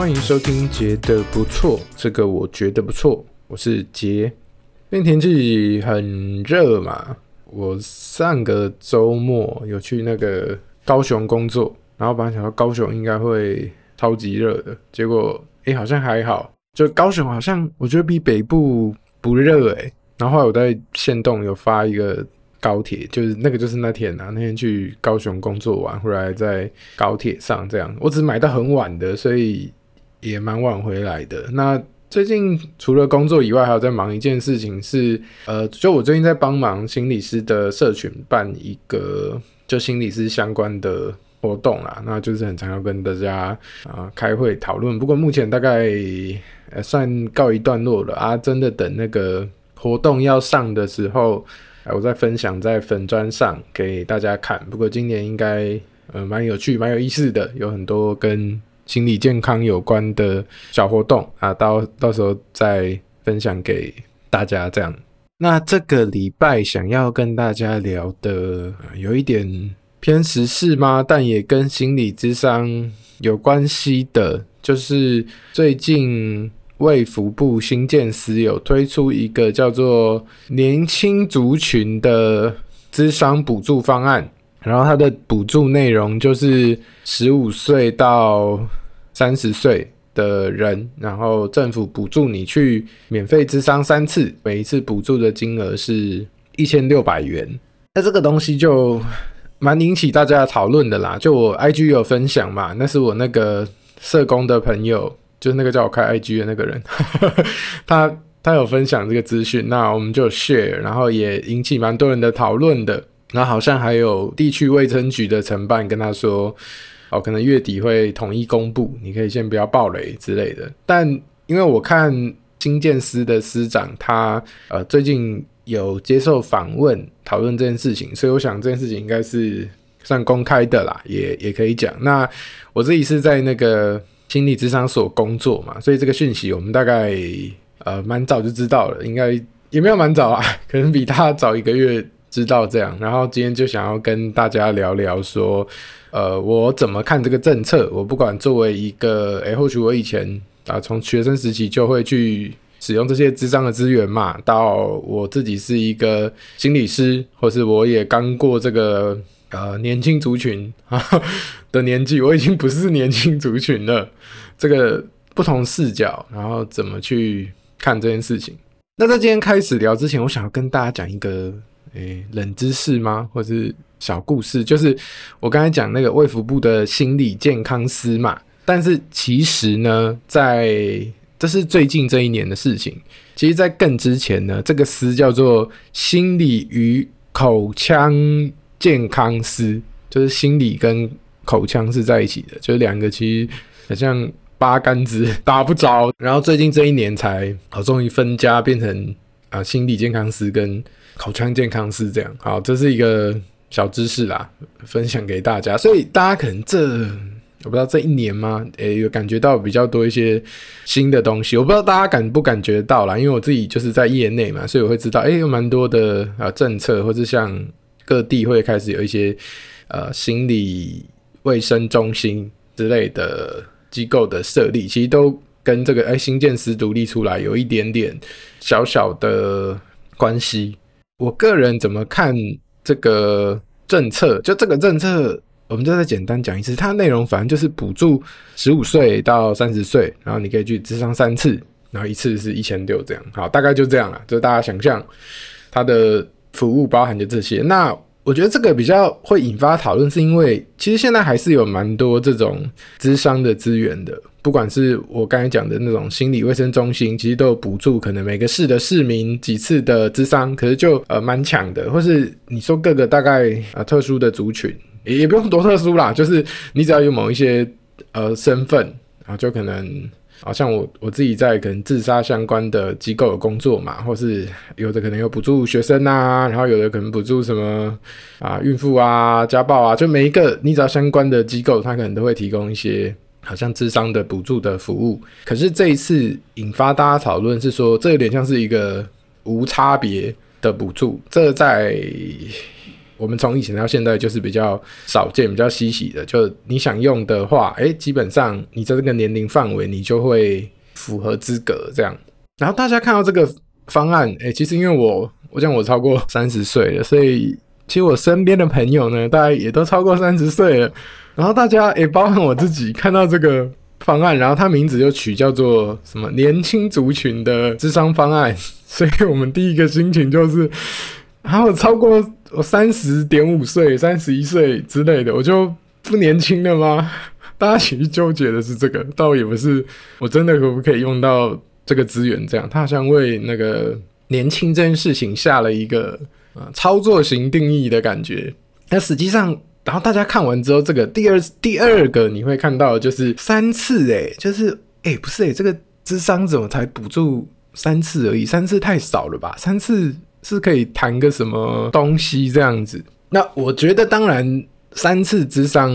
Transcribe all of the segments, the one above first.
欢迎收听杰的不错，这个我觉得不错，我是杰。最近天气很热嘛，我上个周末有去那个高雄工作，然后本来想到高雄应该会超级热的，结果哎好像还好，就高雄好像我觉得比北部不热哎。然后后来我在限动有发一个。高铁就是那个，就是那天啊，那天去高雄工作完回来，在高铁上这样，我只买到很晚的，所以也蛮晚回来的。那最近除了工作以外，还有在忙一件事情是，呃，就我最近在帮忙心理师的社群办一个就心理师相关的活动啦，那就是很常要跟大家啊、开会讨论。不过目前大概呃算告一段落了啊，真的等那个活动要上的时候。我再分享在粉砖上给大家看，不过今年应该呃蛮有趣、蛮有意思的，有很多跟心理健康有关的小活动啊，到到时候再分享给大家。这样，那这个礼拜想要跟大家聊的，有一点偏时事吗？但也跟心理咨商有关系的，就是最近。卫福部新建司有推出一个叫做年轻族群的咨商补助方案，然后它的补助内容就是十五岁到三十岁的人，然后政府补助你去免费咨商三次，每一次补助的金额是一千六百元。那这个东西就蛮引起大家讨论的啦，就我 IG 有分享嘛，那是我那个社工的朋友。就是那个叫我开 IG 的那个人，他他有分享这个资讯，那我们就 share，然后也引起蛮多人的讨论的。然后好像还有地区卫生局的承办跟他说，哦，可能月底会统一公布，你可以先不要爆雷之类的。但因为我看新建司的司长他呃最近有接受访问讨论这件事情，所以我想这件事情应该是算公开的啦，也也可以讲。那我自己是在那个。心理咨商所工作嘛，所以这个讯息我们大概呃蛮早就知道了，应该也没有蛮早啊，可能比他早一个月知道这样。然后今天就想要跟大家聊聊说，呃，我怎么看这个政策？我不管作为一个，诶，或许我以前啊从学生时期就会去使用这些智商的资源嘛，到我自己是一个心理师，或是我也刚过这个。呃，年轻族群啊 的年纪，我已经不是年轻族群了。这个不同视角，然后怎么去看这件事情？那在今天开始聊之前，我想要跟大家讲一个诶、冷知识吗？或是小故事？就是我刚才讲那个卫福部的心理健康司嘛，但是其实呢，在这是最近这一年的事情。其实，在更之前呢，这个司叫做心理与口腔。健康司就是心理跟口腔是在一起的，就是两个其实好像八竿子打不着。然后最近这一年才好，终于分家变成啊心理健康司跟口腔健康是这样。好，这是一个小知识啦，分享给大家。所以大家可能这我不知道这一年吗？诶、有感觉到比较多一些新的东西。我不知道大家感不感觉到啦，因为我自己就是在业内嘛，所以我会知道，诶、有蛮多的啊政策，或是像。各地会开始有一些呃心理卫生中心之类的机构的设立，其实都跟这个哎新建师独立出来有一点点小小的关系。我个人怎么看这个政策？就这个政策，我们就再简单讲一次，它内容反正就是补助十五岁到三十岁，然后你可以去咨商三次，然后一次是一千六这样。好，大概就这样了，就大家想象它的。服务包含就这些，那我觉得这个比较会引发讨论，是因为其实现在还是有蛮多这种咨商的资源的，不管是我刚才讲的那种心理卫生中心，其实都有补助，可能每个市的市民几次的咨商，可是就呃蛮强的，或是你说各个大概啊、呃、特殊的族群，也也不用多特殊啦，就是你只要有某一些呃身份，然后就可能。好像我我自己在可能自杀相关的机构有工作嘛，或是有的可能有补助学生啊，然后有的可能补助什么啊孕妇啊、家暴啊，就每一个你只要相关的机构，他可能都会提供一些好像智商的补助的服务。可是这一次引发大家讨论是说，这有点像是一个无差别的补助，这在我们从以前到现在就是比较少见、比较稀奇的。就你想用的话，哎，基本上你在这个年龄范围，你就会符合资格这样。然后大家看到这个方案，哎，其实因为我我讲我超过三十岁了，所以其实我身边的朋友呢，大概也都超过三十岁了。然后大家也包含我自己看到这个方案，然后它名字就取叫做什么年轻族群的智商方案，所以我们第一个心情就是，还有超过我三十点五岁、三十一岁之类的，我就不年轻了吗？大家其实纠结的是这个，倒也不是我真的可不可以用到这个资源，这样，他好像为那个年轻这件事情下了一个呃操作型定义的感觉，那实际上。然后大家看完之后，这个第二第二个你会看到就是三次诶，就是诶，不是诶，这个智商怎么才补助三次而已？三次太少了吧？三次是可以谈个什么东西这样子？那我觉得当然三次之商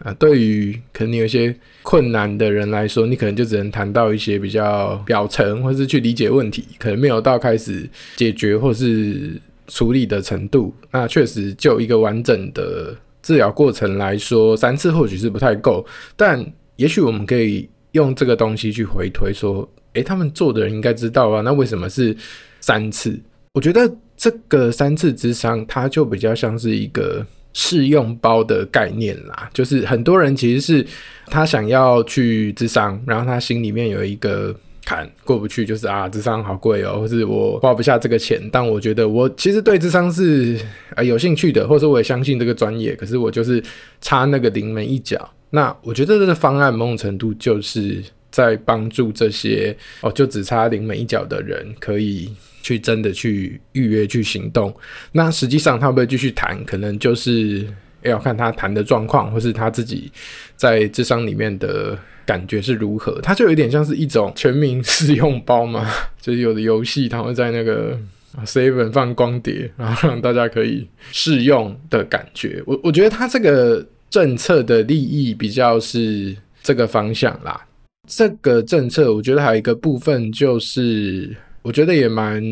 啊，对于可能有些困难的人来说，你可能就只能谈到一些比较表层，或是去理解问题，可能没有到开始解决或是处理的程度。那确实就一个完整的。治疗过程来说，三次或许是不太够，但也许我们可以用这个东西去回推，说，诶，他们做的人应该知道啊，那为什么是三次？我觉得这个三次之商，它就比较像是一个试用包的概念啦，就是很多人其实是他想要去智商，然后他心里面有一个。坎过不去，就是啊，智商好贵哦，或是我花不下这个钱。但我觉得我其实对智商是呃有兴趣的，或者我也相信这个专业，可是我就是差那个临门一脚。那我觉得这个方案某种程度就是在帮助这些哦，就只差临门一脚的人，可以去真的去预约去行动。那实际上他会不会继续谈，可能就是要看他谈的状况，或是他自己在智商里面的。感觉是如何？它就有点像是一种全民试用包嘛，就是有的游戏它会在那个 seven 放光碟，然后让大家可以试用的感觉。我我觉得它这个政策的利益比较是这个方向啦。这个政策我觉得还有一个部分就是，我觉得也蛮。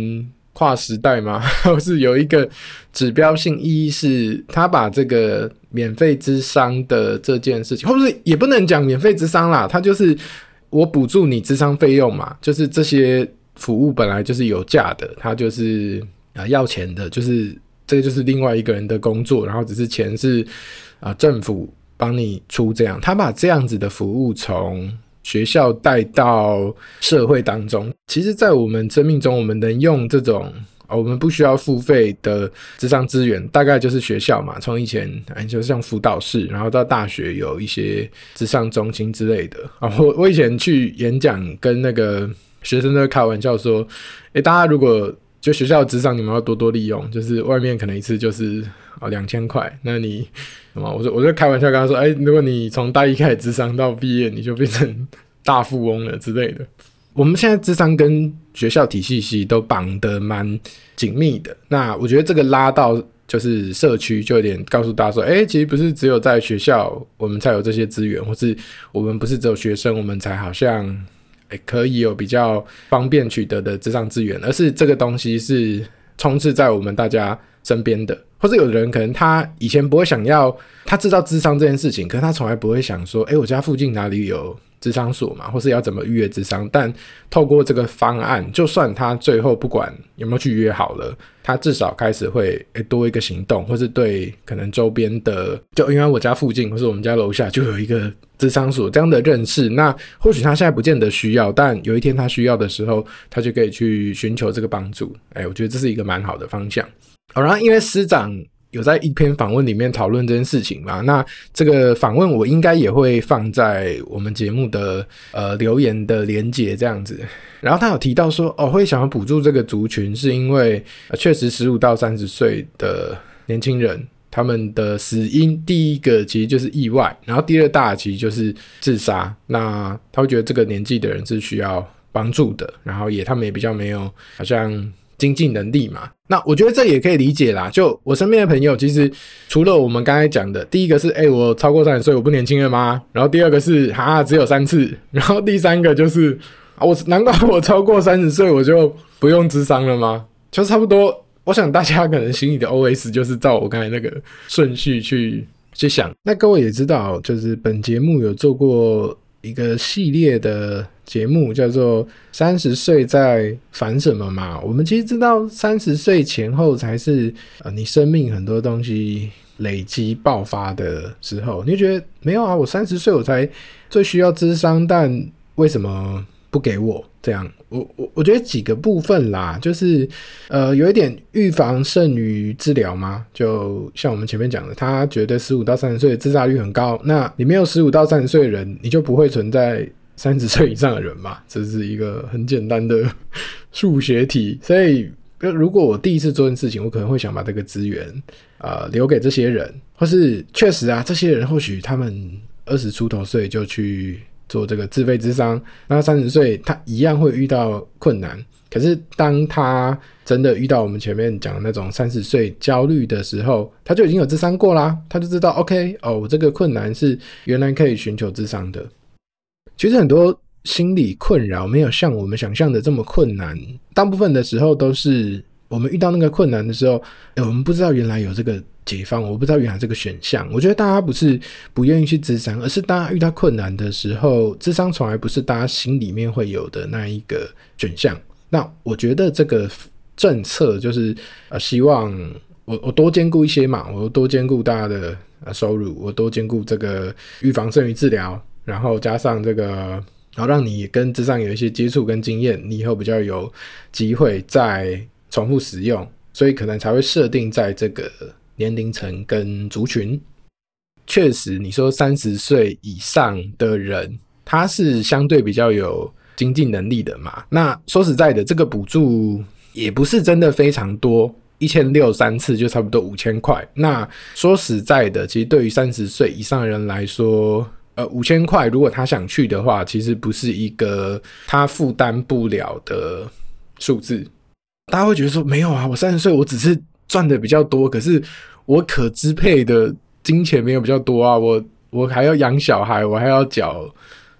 跨时代嘛？或是有一个指标性意义，是他把这个免费之商的这件事情，或是也不能讲免费之商啦，他就是我补助你智商费用嘛，就是这些服务本来就是有价的，他就是啊要钱的，就是这就是另外一个人的工作，然后只是钱是啊政府帮你出这样，他把这样子的服务从。学校带到社会当中，其实，在我们生命中，我们能用这种我们不需要付费的咨商资源，大概就是学校嘛。从以前，哎，就像辅导室，然后到大学有一些咨商中心之类的啊。我我以前去演讲，跟那个学生都开玩笑说：“诶，大家如果就学校的咨商，你们要多多利用，就是外面可能一次就是啊两千块，那你什么。”我就我就开玩笑跟他说：“哎，如果你从大一开始智商到毕业，你就变成大富翁了之类的。”我们现在智商跟学校体系系都绑得蛮紧密的。那我觉得这个拉到就是社区，就有点告诉大家说：“哎，其实不是只有在学校我们才有这些资源，或是我们不是只有学生我们才好像哎可以有比较方便取得的智商资源，而是这个东西是充斥在我们大家身边的。”或者有的人可能他以前不会想要，他知道智商这件事情，可是他从来不会想说，诶，我家附近哪里有智商所嘛，或是要怎么预约智商？但透过这个方案，就算他最后不管有没有去约好了，他至少开始会诶多一个行动，或是对可能周边的，就因为我家附近或是我们家楼下就有一个智商所这样的认识，那或许他现在不见得需要，但有一天他需要的时候，他就可以去寻求这个帮助。诶，我觉得这是一个蛮好的方向。好，然后因为师长有在一篇访问里面讨论这件事情嘛，那这个访问我应该也会放在我们节目的呃留言的连结这样子。然后他有提到说，哦，会想要补助这个族群，是因为确实十五到三十岁的年轻人，他们的死因第一个其实就是意外，然后第二大其实就是自杀。那他会觉得这个年纪的人是需要帮助的，然后也他们也比较没有好像。经济能力嘛，那我觉得这也可以理解啦。就我身边的朋友，其实除了我们刚才讲的，第一个是，哎、我超过三十岁，我不年轻了吗？然后第二个是，哈，只有三次。然后第三个就是，啊，我难怪我超过三十岁，我就不用智商了吗？就差不多我想大家可能心里的 OS 就是照我刚才那个顺序去去想。那各位也知道，就是本节目有做过一个系列的节目，叫做“三十岁在烦什么”嘛。我们其实知道，三十岁前后才是呃你生命很多东西累积爆发的时候。你就觉得没有啊？我三十岁我才最需要智商，但为什么不给我？这样，我我我觉得几个部分啦，就是呃，有一点预防胜于治疗嘛。就像我们前面讲的，他觉得十五到三十岁的自杀率很高，那你没有十五到三十岁的人，你就不会存在三十岁以上的人嘛。这是一个很简单的数学题。所以，如果我第一次做件事情，我可能会想把这个资源啊、留给这些人，或是确实啊，这些人或许他们二十出头岁就去。做这个自费咨商，那三十岁他一样会遇到困难。可是当他真的遇到我们前面讲的那种三十岁焦虑的时候，他就已经有咨商过啦，他就知道 OK 哦，我这个困难是原来可以寻求咨商的。其实很多心理困扰没有像我们想象的这么困难，大部分的时候都是我们遇到那个困难的时候，欸，我们不知道原来有这个。解放，我不知道原来这个选项。我觉得大家不是不愿意去智商，而是大家遇到困难的时候，智商从来不是大家心里面会有的那一个选项。那我觉得这个政策就是呃，希望我我多兼顾一些嘛，我多兼顾大家的呃收入，我多兼顾这个预防胜于治疗，然后加上这个，然后让你跟智商有一些接触跟经验，你以后比较有机会再重复使用，所以可能才会设定在这个。年龄层跟族群，确实，你说三十岁以上的人，他是相对比较有经济能力的嘛。那说实在的，这个补助也不是真的非常多，一千六三次就差不多五千块。那说实在的，其实对于三十岁以上的人来说，呃，五千块如果他想去的话，其实不是一个他负担不了的数字。大家会觉得说，没有啊，我三十岁，我只是。赚的比较多，可是我可支配的金钱没有比较多啊，我我还要养小孩，我还要缴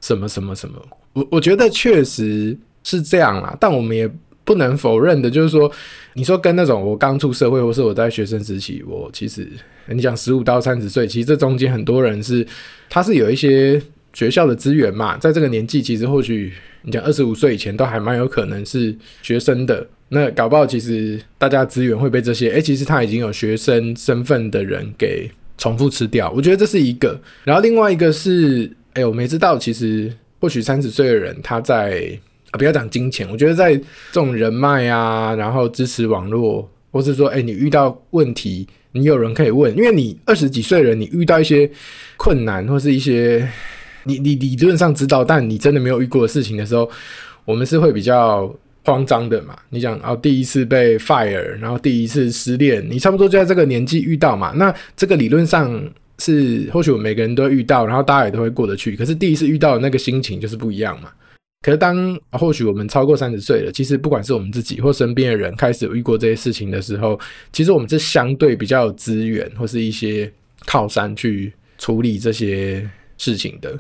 什么什么什么，我我觉得确实是这样啦，但我们也不能否认的，就是说，你说跟那种我刚出社会，或是我在学生时期，我其实你讲十五到三十岁，其实这中间很多人是他是有一些学校的资源嘛，在这个年纪，其实或许你讲二十五岁以前都还蛮有可能是学生的。那搞不好，其实大家资源会被这些哎、欸，其实他已经有学生身份的人给重复吃掉。我觉得这是一个。然后另外一个是，哎、欸，我没知道，其实或许三十岁的人他在啊，不要讲金钱，我觉得在这种人脉啊，然后支持网络，或是说，哎、欸，你遇到问题，你有人可以问，因为你二十几岁人，你遇到一些困难或是一些你你理论上知道，但你真的没有遇过的事情的时候，我们是会比较。慌张的嘛，你讲哦，第一次被 fire，然后第一次失恋，你差不多就在这个年纪遇到嘛。那这个理论上是或许我们每个人都会遇到，然后大家也都会过得去。可是第一次遇到的那个心情就是不一样嘛。可是当或许我们超过三十岁了，其实不管是我们自己或身边的人开始有遇过这些事情的时候，其实我们是相对比较有资源或是一些靠山去处理这些事情的。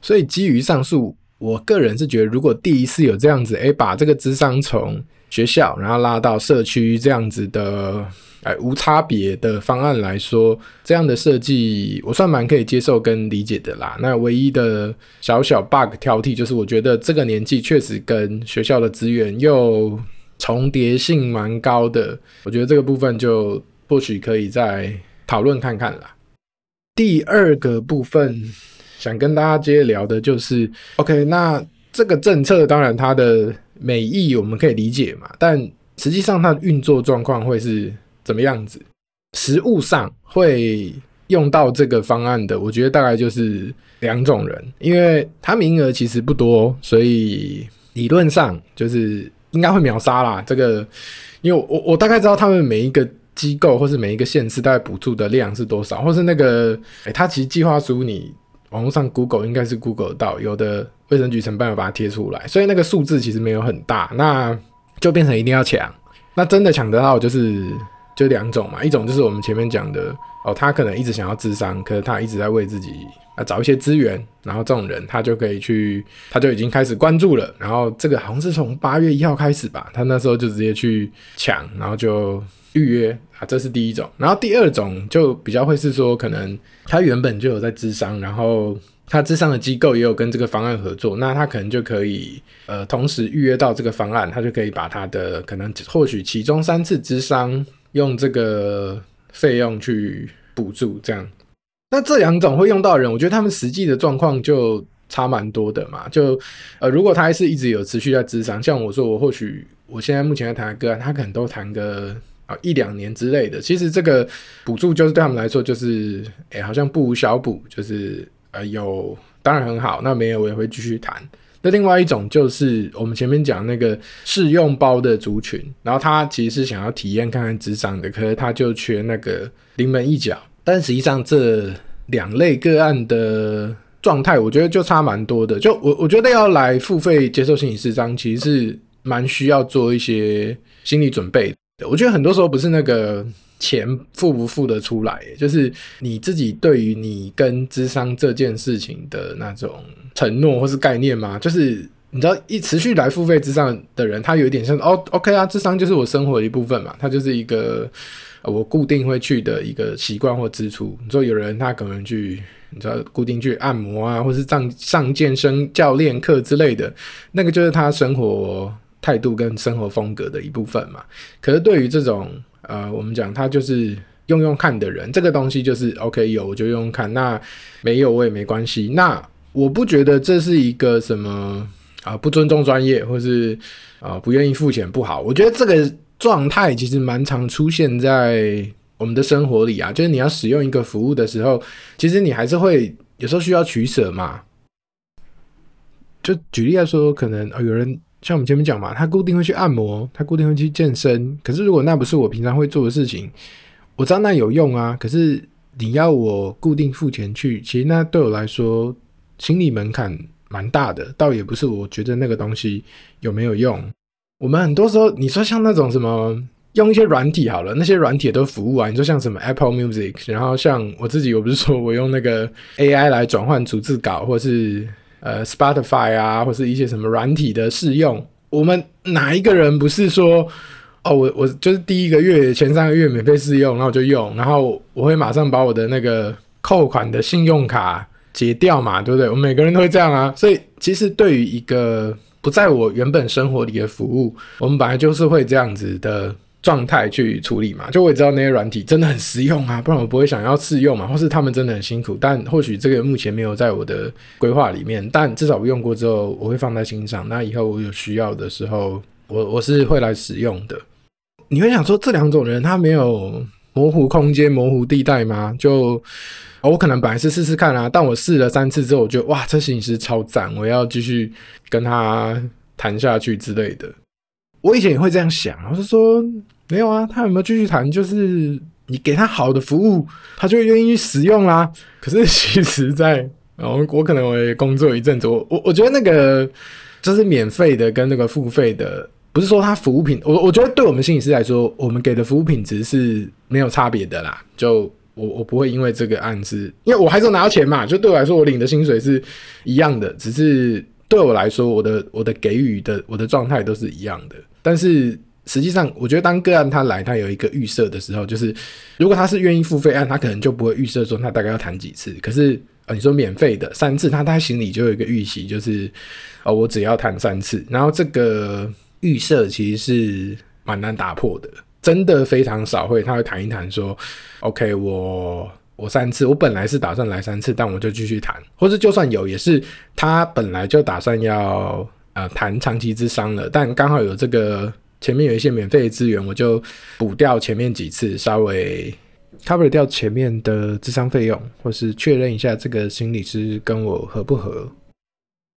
所以基于上述。我个人是觉得，如果第一次有这样子，哎，把这个智商从学校然后拉到社区这样子的，哎，无差别的方案来说，这样的设计我算蛮可以接受跟理解的啦。那唯一的小小 bug 挑剔就是，我觉得这个年纪确实跟学校的资源又重叠性蛮高的，我觉得这个部分就或许可以再讨论看看啦。第二个部分。想跟大家接着聊的就是，OK，那这个政策当然它的美意我们可以理解嘛，但实际上它的运作状况会是怎么样子？实物上会用到这个方案的，我觉得大概就是两种人，因为它名额其实不多，所以理论上就是应该会秒杀啦。这个，因为我我，大概知道他们每一个机构或是每一个县市大概补助的量是多少，或是那个，哎，它其实计划书你。网络上 Google 应该是 Google 到，有的卫生局承办有把它贴出来，所以那个数字其实没有很大，那就变成一定要抢。那真的抢得到就是就两种嘛，一种就是我们前面讲的哦，他可能一直想要智商，可是他一直在为自己啊找一些资源，然后这种人他就可以去，他就已经开始关注了，然后这个好像是从八月一号开始吧，他那时候就直接去抢，然后就预约啊，这是第一种，然后第二种就比较会是说，可能他原本就有在智商，然后。他智商的机构也有跟这个方案合作，那他可能就可以呃同时预约到这个方案，他就可以把他的可能或许其中三次智商用这个费用去补助这样。那这两种会用到的人，我觉得他们实际的状况就差蛮多的嘛。就呃如果他还是一直有持续在咨商，像我说我或许我现在目前在谈的个案，他可能都谈个啊一两年之类的。其实这个补助就是对他们来说就是哎、好像不无小补，就是。呃，有当然很好，那没有我也会继续谈。那另外一种就是我们前面讲那个试用包的族群，然后他其实是想要体验看看智商的，可是他就缺那个临门一脚。但实际上这两类个案的状态，我觉得就差蛮多的。就我我觉得要来付费接受心理咨商，其实是蛮需要做一些心理准备的。我觉得很多时候不是那个。钱付不付得出来？就是你自己对于你跟智商这件事情的那种承诺或是概念吗？就是你知道，一持续来付费咨商的人，他有一点像哦，OK 啊，智商就是我生活的一部分嘛，他就是一个我固定会去的一个习惯或支出。你说有人他可能去，你知道固定去按摩啊，或是上上健身教练课之类的，那个就是他生活态度跟生活风格的一部分嘛。可是对于这种呃，我们讲他就是用用看的人，这个东西就是 OK，有我就用用看，那没有我也没关系。那我不觉得这是一个什么啊、不尊重专业，或是啊、不愿意付钱不好。我觉得这个状态其实蛮常出现在我们的生活里啊，就是你要使用一个服务的时候，其实你还是会有时候需要取舍嘛。就举例来说，可能、呃、有人。像我们前面讲嘛，他固定会去按摩，他固定会去健身。可是如果那不是我平常会做的事情，我知道那有用啊。可是你要我固定付钱去，其实那对我来说心理门槛蛮大的。倒也不是我觉得那个东西有没有用。我们很多时候，你说像那种什么用一些软体好了，那些软体都服务啊。你说像什么 Apple Music，然后像我自己，我不是说我用那个 AI 来转换逐字稿，或是。呃，Spotify 啊，或是一些什么软体的试用，我们哪一个人不是说，哦，我我就是第一个月前三个月免费试用，然后我就用，然后我会马上把我的那个扣款的信用卡截掉嘛，对不对？我们每个人都会这样啊。所以其实对于一个不在我原本生活里的服务，我们本来就是会这样子的。状态去处理嘛，就我也知道那些软体真的很实用啊，不然我不会想要试用嘛，或是他们真的很辛苦，但或许这个目前没有在我的规划里面，但至少我用过之后，我会放在心上。那以后我有需要的时候，我我是会来使用的。你会想说这两种人他没有模糊空间、模糊地带吗？就我可能本来是试试看啊，但我试了三次之后，我觉得哇，这摄影师超赞，我要继续跟他谈下去之类的。我以前也会这样想，我是说没有啊，他有没有继续谈？就是你给他好的服务，他就愿意使用啦。可是其实在，在 我我可能我也工作一阵子，我我我觉得那个就是免费的跟那个付费的，不是说他服务品，我我觉得对我们心理师来说，我们给的服务品质是没有差别的啦。就我我不会因为这个案子，因为我还是拿到钱嘛，就对我来说，我领的薪水是一样的，只是对我来说，我的我的给予的我的状态都是一样的。但是实际上，我觉得当个案他来，他有一个预设的时候，就是如果他是愿意付费案，他可能就不会预设说他大概要谈几次。可是呃，你说免费的三次，他他心里就有一个预期，就是哦，我只要谈三次。然后这个预设其实是蛮难打破的，真的非常少会他会谈一谈说，OK，我我三次，我本来是打算来三次，但我就继续谈，或是就算有，也是他本来就打算要。呃，谈长期之商了，但刚好有这个前面有一些免费的资源，我就补掉前面几次，稍微 cover 掉前面的咨商费用，或是确认一下这个心理师跟我合不合。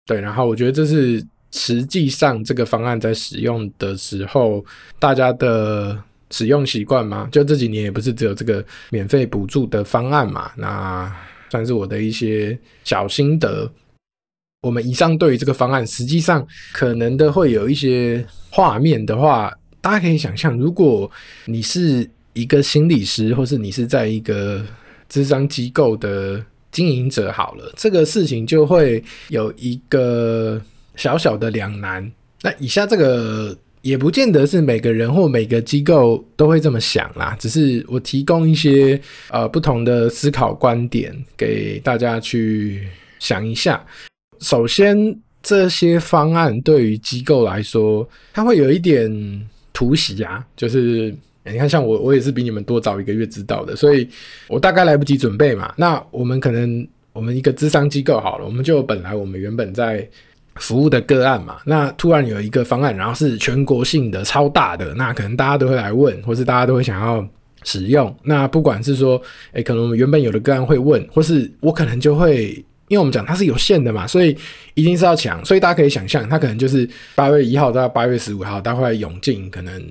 对，然后我觉得这是实际上这个方案在使用的时候，大家的使用习惯嘛，就这几年也不是只有这个免费补助的方案嘛，那算是我的一些小心得。我们以上对于这个方案，实际上可能的会有一些画面的话，大家可以想象，如果你是一个心理师，或是你是在一个咨商机构的经营者，好了，这个事情就会有一个小小的两难。那以下这个也不见得是每个人或每个机构都会这么想啦，只是我提供一些呃不同的思考观点给大家去想一下。首先，这些方案对于机构来说，它会有一点突袭啊，就是你看，像我，我也是比你们多早一个月知道的，所以我大概来不及准备嘛。那我们可能，我们一个咨商机构好了，我们就本来我们原本在服务的个案嘛，那突然有一个方案，然后是全国性的、超大的，那可能大家都会来问，或是大家都会想要使用。那不管是说，诶，可能我们原本有的个案会问，或是我可能就会。因为我们讲它是有限的嘛，所以一定是要抢，所以大家可以想象，它可能就是八月一号到八月十五号，它会涌进可能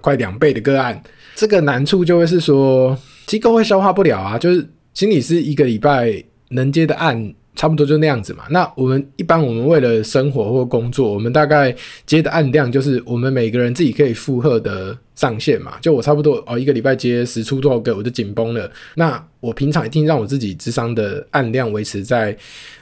快两倍的个案。这个难处就会是说，机构会消化不了啊，就是心理师一个礼拜能接的案。差不多就那样子嘛。那我们一般我们为了生活或工作，我们大概接的案量就是我们每个人自己可以负荷的上限嘛。就我差不多哦，一个礼拜接十出多少个，我就紧绷了。那我平常一定让我自己智商的案量维持在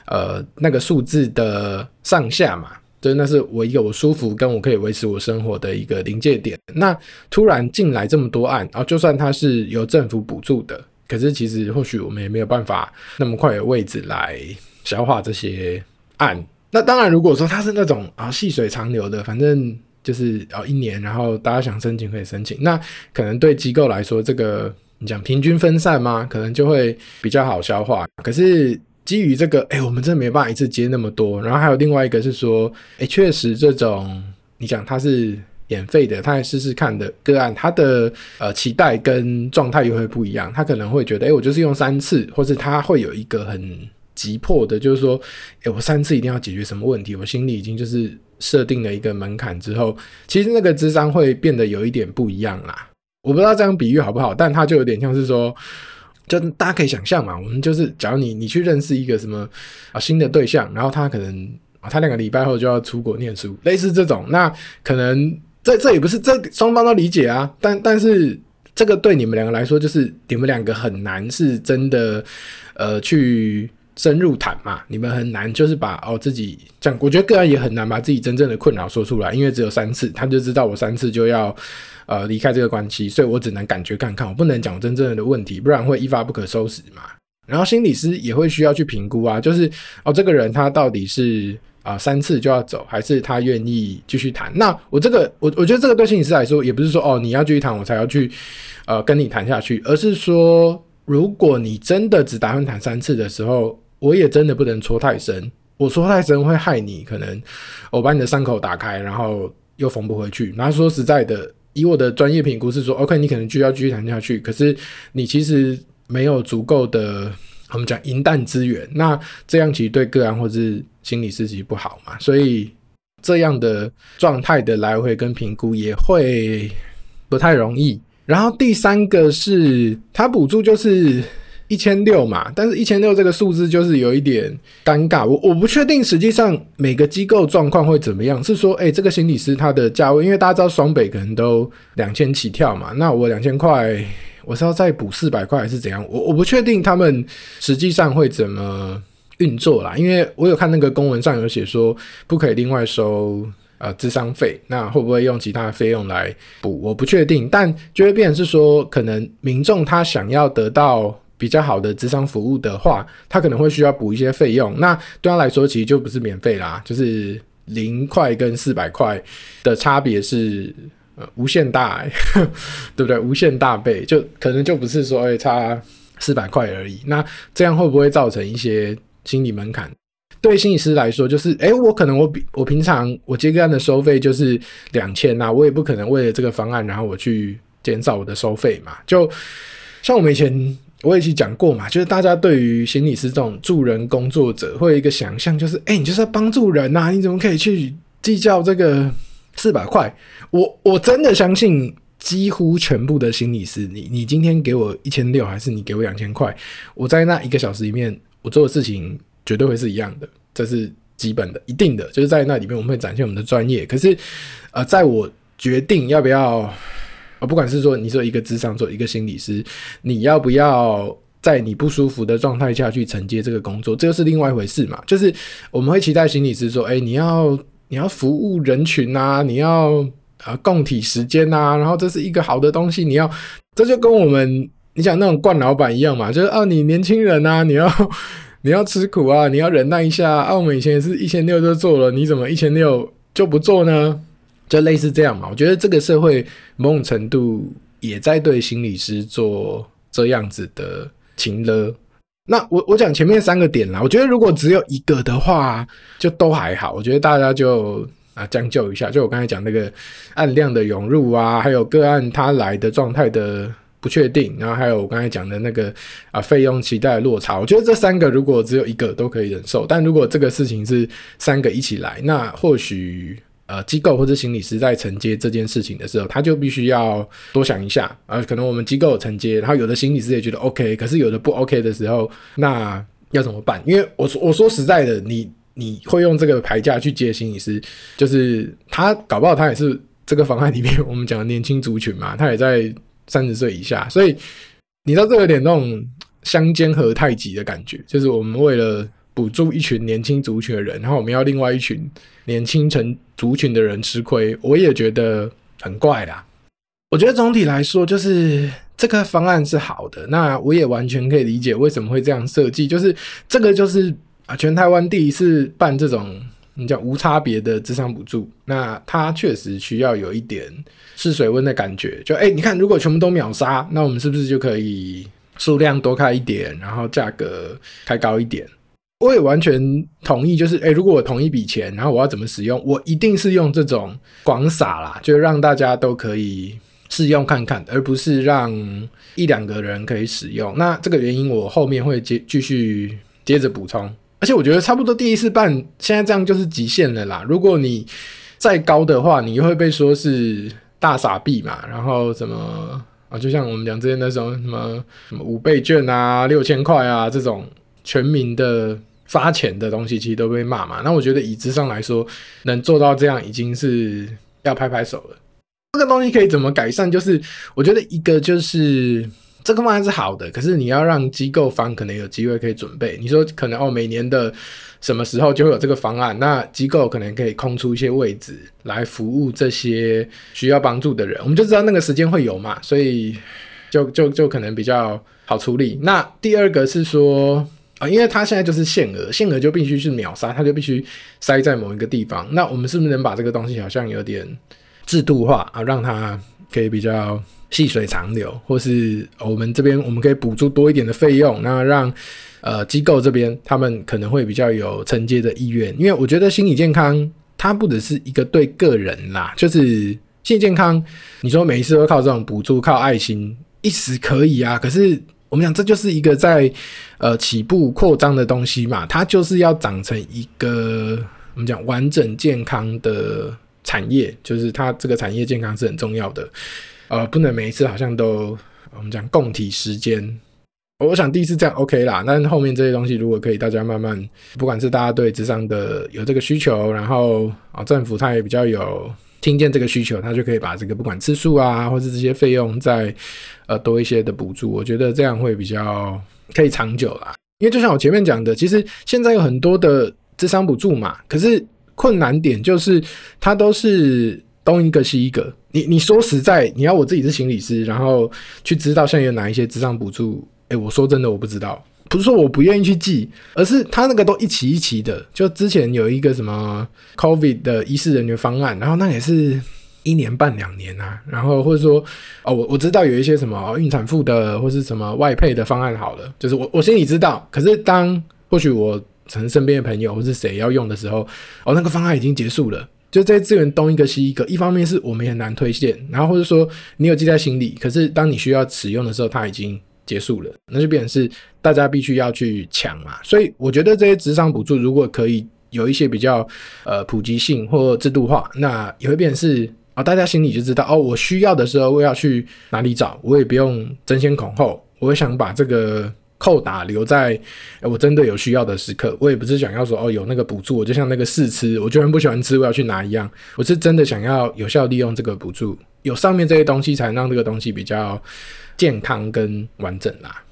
呃那个数字的上下嘛。就那是我一个我舒服跟我可以维持我生活的一个临界点。那突然进来这么多案，然后就算它是由政府补助的。可是其实或许我们也没有办法那么快有位置来消化这些案。那当然，如果说它是那种啊细水长流的，反正就是啊一年，然后大家想申请可以申请，那可能对机构来说，这个你讲平均分散吗？可能就会比较好消化。可是基于这个，哎，我们真的没办法一次接那么多。然后还有另外一个是说，哎，确实这种你讲它是。免费的，他来试试看的个案，他的呃期待跟状态又会不一样。他可能会觉得，哎、我就是用三次，或是他会有一个很急迫的，就是说，哎、我三次一定要解决什么问题，我心里已经就是设定了一个门槛之后，其实那个智商会变得有一点不一样啦。我不知道这样比喻好不好，但他就有点像是说，就大家可以想象嘛，我们就是假如你你去认识一个什么啊新的对象，然后他可能啊他两个礼拜后就要出国念书，类似这种，那可能。这这也不是这双方都理解啊，但但是这个对你们两个来说，就是你们两个很难是真的呃去深入谈嘛，你们很难就是把哦自己这样，我觉得个案也很难把自己真正的困扰说出来，因为只有三次，他就知道我三次就要呃离开这个关系，所以我只能感觉看看，我不能讲真正的问题，不然会一发不可收拾嘛。然后心理师也会需要去评估啊，就是哦这个人他到底是。啊、三次就要走，还是他愿意继续谈？那我这个，我我觉得这个对心理师来说，也不是说哦，你要继续谈，我才要去呃跟你谈下去，而是说，如果你真的只打算谈三次的时候，我也真的不能戳太深。我戳太深会害你，可能我把你的伤口打开，然后又缝不回去。然后说实在的，以我的专业评估是说，OK，你可能就要继续谈下去，可是你其实没有足够的。我们讲银弹资源，那这样其实对个案或是心理师其实不好嘛，所以这样的状态的来回跟评估也会不太容易。然后第三个是，他补助就是一千六嘛，但是一千六这个数字就是有一点尴尬，我我不确定实际上每个机构状况会怎么样。是说，哎，这个心理师他的价位，因为大家知道双北可能都两千起跳嘛，那我两千块。我是要再补四百块还是怎样？我我不确定他们实际上会怎么运作啦，因为我有看那个公文上有写说不可以另外收呃智商费，那会不会用其他的费用来补？我不确定，但就会变成是说，可能民众他想要得到比较好的咨商服务的话，他可能会需要补一些费用。那对他来说，其实就不是免费啦，就是零块跟四百块的差别是。呃，无限大，对不对？无限大倍，就可能就不是说，哎，差四百块而已。那这样会不会造成一些心理门槛？对心理师来说，就是，哎，我可能我比我平常我接个案的收费就是两千呐，我也不可能为了这个方案，然后我去减少我的收费嘛。就像我们以前我也去讲过嘛，就是大家对于心理师这种助人工作者，会有一个想象，就是，哎，你就是要帮助人呐，你怎么可以去计较这个？四百块，我我真的相信几乎全部的心理师，你你今天给我一千六，还是你给我两千块，我在那一个小时里面，我做的事情绝对会是一样的，这是基本的，一定的，就是在那里面我们会展现我们的专业。可是，呃，在我决定要不要啊，不管是说你说一个咨商，做一个心理师，你要不要在你不舒服的状态下去承接这个工作，这就是另外一回事嘛。就是我们会期待心理师说，哎，你要你要服务人群啊，你要啊共体时间啊，然后这是一个好的东西，你要这就跟我们你讲那种惯老板一样嘛，就是啊，你年轻人啊，你要 你要吃苦啊，你要忍耐一下啊。我们以前也是一千六就做了，你怎么一千六就不做呢？就类似这样嘛，我觉得这个社会某种程度也在对心理师做这样子的情勒。那我我讲前面三个点啦，我觉得如果只有一个的话，就都还好。我觉得大家就啊将就一下，就我刚才讲那个案量的涌入啊，还有个案他来的状态的不确定，然后还有我刚才讲的那个啊费用期待落差，我觉得这三个如果只有一个都可以忍受，但如果这个事情是三个一起来，那或许。呃，机构或者心理师在承接这件事情的时候，他就必须要多想一下啊、呃。可能我们机构承接，然后有的心理师也觉得 OK，可是有的不 OK 的时候，那要怎么办？因为我说我说实在的，你你会用这个牌价去接心理师，就是他搞不好他也是这个方案里面 我们讲的年轻族群嘛，他也在三十岁以下，所以你知道这有点那种相煎何太急的感觉，就是我们为了。补助一群年轻族群的人，然后我们要另外一群年轻层族群的人吃亏，我也觉得很怪啦。我觉得总体来说，就是这个方案是好的。那我也完全可以理解为什么会这样设计，就是这个就是啊，全台湾第一次办这种你叫无差别的智商补助，那它确实需要有一点试水温的感觉。就哎，你看，如果全部都秒杀，那我们是不是就可以数量多开一点，然后价格开高一点？我也完全同意，就是诶，如果我同一笔钱，然后我要怎么使用，我一定是用这种广撒啦，就让大家都可以试用看看，而不是让一两个人可以使用。那这个原因我后面会接继续接着补充。而且我觉得差不多第一次办，现在这样就是极限了啦。如果你再高的话，你会被说是大傻逼嘛，然后什么啊，就像我们讲之前那时候什么什么五倍券啊、六千块啊这种。全民的发钱的东西其实都被骂嘛，那我觉得以咨商来说，能做到这样已经是要拍拍手了。这个东西可以怎么改善？就是我觉得一个就是这个方案是好的，可是你要让机构方可能有机会可以准备。你说可能哦，每年的什么时候就会有这个方案，那机构可能可以空出一些位置来服务这些需要帮助的人，我们就知道那个时间会有嘛，所以就就就可能比较好处理。那第二个是说。啊，因为它现在就是限额，限额就必须是秒杀，它就必须塞在某一个地方。那我们是不是能把这个东西好像有点制度化啊，让它可以比较细水长流，或是我们这边我们可以补助多一点的费用，那让呃机构这边他们可能会比较有承接的意愿。因为我觉得心理健康它不只是一个对个人啦，就是心理健康，你说每一次都靠这种补助、靠爱心一时可以啊，可是。我们讲，这就是一个在呃起步扩张的东西嘛，它就是要长成一个我们讲完整健康的产业，就是它这个产业健康是很重要的，呃，不能每一次好像都我们讲共体时间。我想第一次这样 OK 啦，但后面这些东西如果可以大家慢慢，不管是大家对智商的有这个需求，然后啊政府它也比较有。听见这个需求，他就可以把这个不管次数啊，或是这些费用再呃多一些的补助，我觉得这样会比较可以长久啦。因为就像我前面讲的，其实现在有很多的智商补助嘛，可是困难点就是它都是东一个西一个。你你说实在，你要我自己是心理师，然后去知道现在有哪一些智商补助，哎，我说真的我不知道。不是说我不愿意去记，而是他那个都一期一期的。就之前有一个什么 COVID 的医事人员方案，然后那也是一年半两年啊。然后或者说哦，我我知道有一些什么孕产妇的或是什么外配的方案好了，就是我我心里知道。可是当或许我可能身边的朋友或是谁要用的时候，哦，那个方案已经结束了。就这些资源东一个西一个，一方面是我们也很难推荐，然后或者说你有记在心里，可是当你需要使用的时候，它已经。结束了，那就变成是大家必须要去抢嘛。所以我觉得这些职场补助如果可以有一些比较呃普及性或制度化，那也会变成是啊、大家心里就知道哦，我需要的时候我要去哪里找，我也不用争先恐后，我想把这个扣打留在我真的有需要的时刻，我也不是想要说哦有那个补助，我就像那个试吃，我居然不喜欢吃，我要去拿一样。我是真的想要有效利用这个补助，有上面这些东西，才能让这个东西比较健康跟完整啦。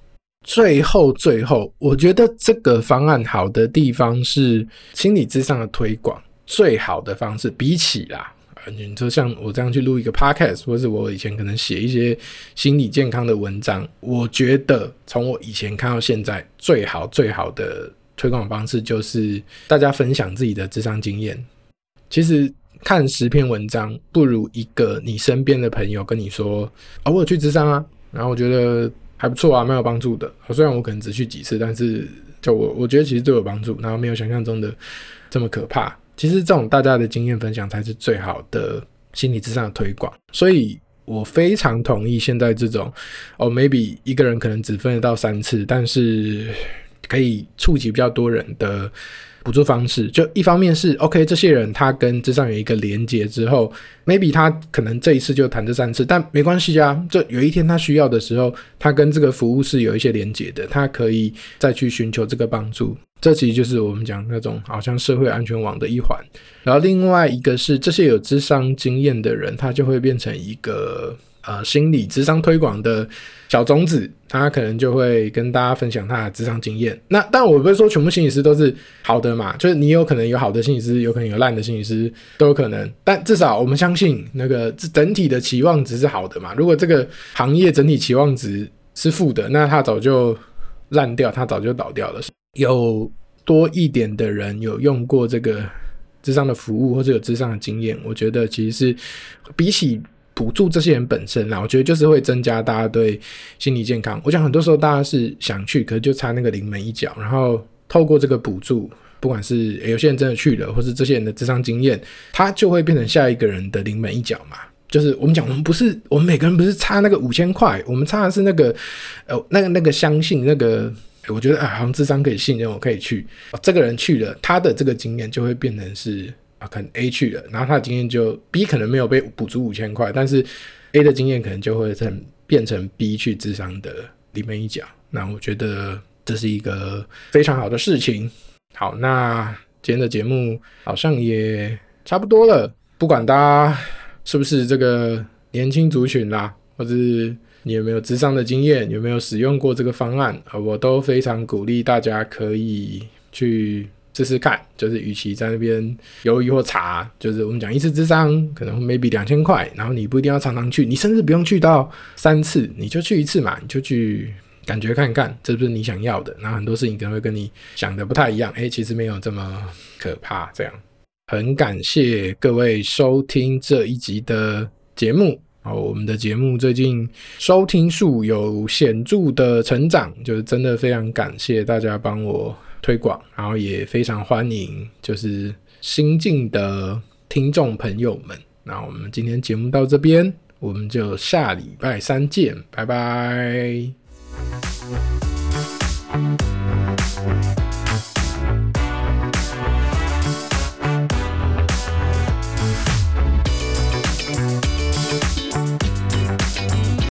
最后，最后，我觉得这个方案好的地方是心理咨商的推广，最好的方式比起啦。你就像我这样去录一个 podcast，或是我以前可能写一些心理健康的文章，我觉得从我以前看到现在，最好最好的推广方式就是大家分享自己的智商经验。其实看十篇文章，不如一个你身边的朋友跟你说啊，我有去智商啊，然后我觉得还不错啊，蛮有帮助的。虽然我可能只去几次，但是就我我觉得其实都有帮助，然后没有想象中的这么可怕。其实这种大家的经验分享才是最好的心理智商的推广，所以我非常同意现在这种哦，maybe 一个人可能只分得到三次，但是可以触及比较多人的。补助方式，就一方面是 OK，这些人他跟智商有一个连接之后，maybe 他可能这一次就谈这三次，但没关系啊，就有一天他需要的时候，他跟这个服务是有一些连接的，他可以再去寻求这个帮助。这其实就是我们讲那种好像社会安全网的一环。然后另外一个是这些有智商经验的人，他就会变成一个。呃，心理智商推广的小种子，他可能就会跟大家分享他的咨商经验。那但我不是说全部心理师都是好的嘛，就是你有可能有好的心理师，有可能有烂的心理师，都有可能。但至少我们相信，那个整体的期望值是好的嘛。如果这个行业整体期望值是负的，那他早就烂掉，他早就倒掉了。有多一点的人有用过这个智商的服务，或者有智商的经验，我觉得其实是比起。补助这些人本身啦，我觉得就是会增加大家对心理健康。我想很多时候大家是想去，可是就差那个临门一脚。然后透过这个补助，不管是有些人真的去了，或是这些人的智商经验，他就会变成下一个人的临门一脚嘛。就是我们讲，我们不是我们每个人不是差那个五千块，我们差的是那个呃那个那个相信那个，我觉得啊，好像智商可以信任，我可以去。这个人去了，他的这个经验就会变成是。可能 A 去了，然后他的经验就 B 可能没有被补足五千块，但是 A 的经验可能就会成变成 B 去智商的里面一角。那我觉得这是一个非常好的事情。好，那今天的节目好像也差不多了。不管大家是不是这个年轻族群啦，或者是你有没有智商的经验，有没有使用过这个方案，我都非常鼓励大家可以去。试试看，就是与其在那边犹豫或查，就是我们讲一次智商可能 maybe 两千块，然后你不一定要常常去，你甚至不用去到三次，你就去一次嘛，你就去感觉看看，这是不是你想要的？然后很多事情可能会跟你想的不太一样，诶，其实没有这么可怕。这样，很感谢各位收听这一集的节目。好，我们的节目最近收听数有显著的成长，就是真的非常感谢大家帮我。推广，然后也非常欢迎，就是新进的听众朋友们。那我们今天节目到这边，我们就下礼拜三见，拜拜。